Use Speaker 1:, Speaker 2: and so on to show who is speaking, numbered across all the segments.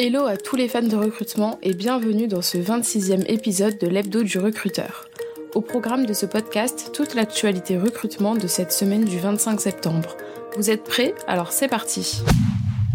Speaker 1: Hello à tous les fans de recrutement et bienvenue dans ce 26e épisode de l'hebdo du recruteur. Au programme de ce podcast, toute l'actualité recrutement de cette semaine du 25 septembre. Vous êtes prêts? Alors c'est parti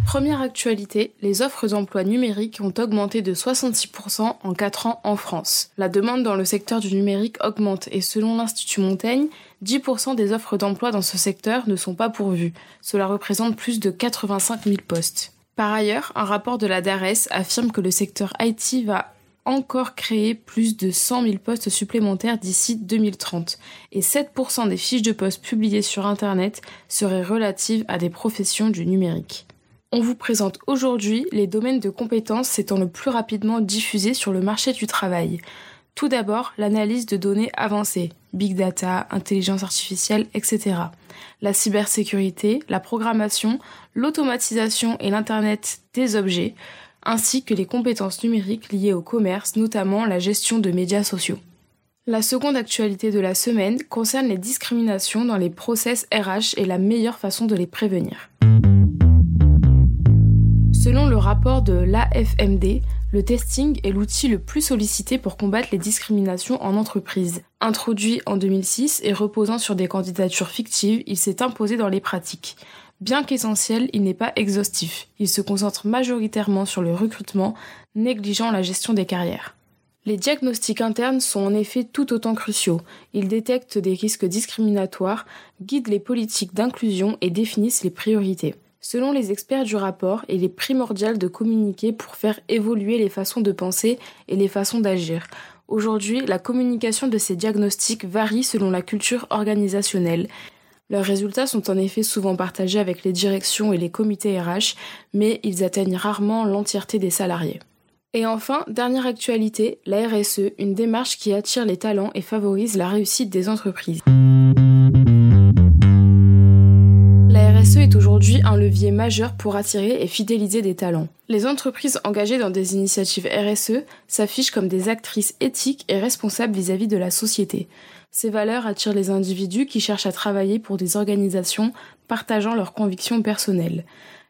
Speaker 1: Première actualité, les offres d'emploi numériques ont augmenté de 66% en 4 ans en France. La demande dans le secteur du numérique augmente et selon l'Institut Montaigne, 10% des offres d'emploi dans ce secteur ne sont pas pourvues. Cela représente plus de 85 000 postes. Par ailleurs, un rapport de la DARES affirme que le secteur IT va encore créer plus de 100 000 postes supplémentaires d'ici 2030 et 7% des fiches de postes publiées sur Internet seraient relatives à des professions du numérique. On vous présente aujourd'hui les domaines de compétences s'étant le plus rapidement diffusés sur le marché du travail. Tout d'abord, l'analyse de données avancées, big data, intelligence artificielle, etc. La cybersécurité, la programmation, l'automatisation et l'Internet des objets, ainsi que les compétences numériques liées au commerce, notamment la gestion de médias sociaux. La seconde actualité de la semaine concerne les discriminations dans les process RH et la meilleure façon de les prévenir. Selon le rapport de l'AFMD, le testing est l'outil le plus sollicité pour combattre les discriminations en entreprise. Introduit en 2006 et reposant sur des candidatures fictives, il s'est imposé dans les pratiques. Bien qu'essentiel, il n'est pas exhaustif. Il se concentre majoritairement sur le recrutement, négligeant la gestion des carrières. Les diagnostics internes sont en effet tout autant cruciaux. Ils détectent des risques discriminatoires, guident les politiques d'inclusion et définissent les priorités. Selon les experts du rapport, il est primordial de communiquer pour faire évoluer les façons de penser et les façons d'agir. Aujourd'hui, la communication de ces diagnostics varie selon la culture organisationnelle. Leurs résultats sont en effet souvent partagés avec les directions et les comités RH, mais ils atteignent rarement l'entièreté des salariés. Et enfin, dernière actualité, la RSE, une démarche qui attire les talents et favorise la réussite des entreprises. Un levier majeur pour attirer et fidéliser des talents. Les entreprises engagées dans des initiatives RSE s'affichent comme des actrices éthiques et responsables vis-à-vis de la société. Ces valeurs attirent les individus qui cherchent à travailler pour des organisations partageant leurs convictions personnelles.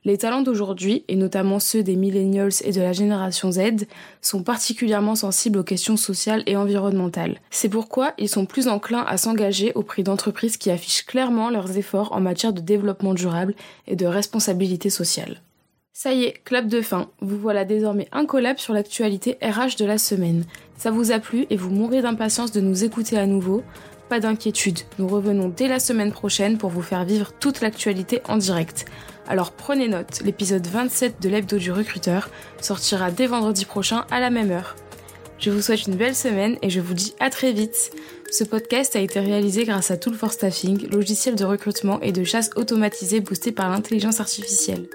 Speaker 1: Les talents d'aujourd'hui, et notamment ceux des millennials et de la génération Z, sont particulièrement sensibles aux questions sociales et environnementales. C'est pourquoi ils sont plus enclins à s'engager auprès d'entreprises qui affichent clairement leurs efforts en matière de développement durable et de responsabilité sociale. Ça y est, clap de fin. Vous voilà désormais incollable sur l'actualité RH de la semaine. Ça vous a plu et vous mourrez d'impatience de nous écouter à nouveau Pas d'inquiétude, nous revenons dès la semaine prochaine pour vous faire vivre toute l'actualité en direct. Alors prenez note, l'épisode 27 de l'hebdo du recruteur sortira dès vendredi prochain à la même heure. Je vous souhaite une belle semaine et je vous dis à très vite. Ce podcast a été réalisé grâce à Tool for Staffing, logiciel de recrutement et de chasse automatisé boosté par l'intelligence artificielle.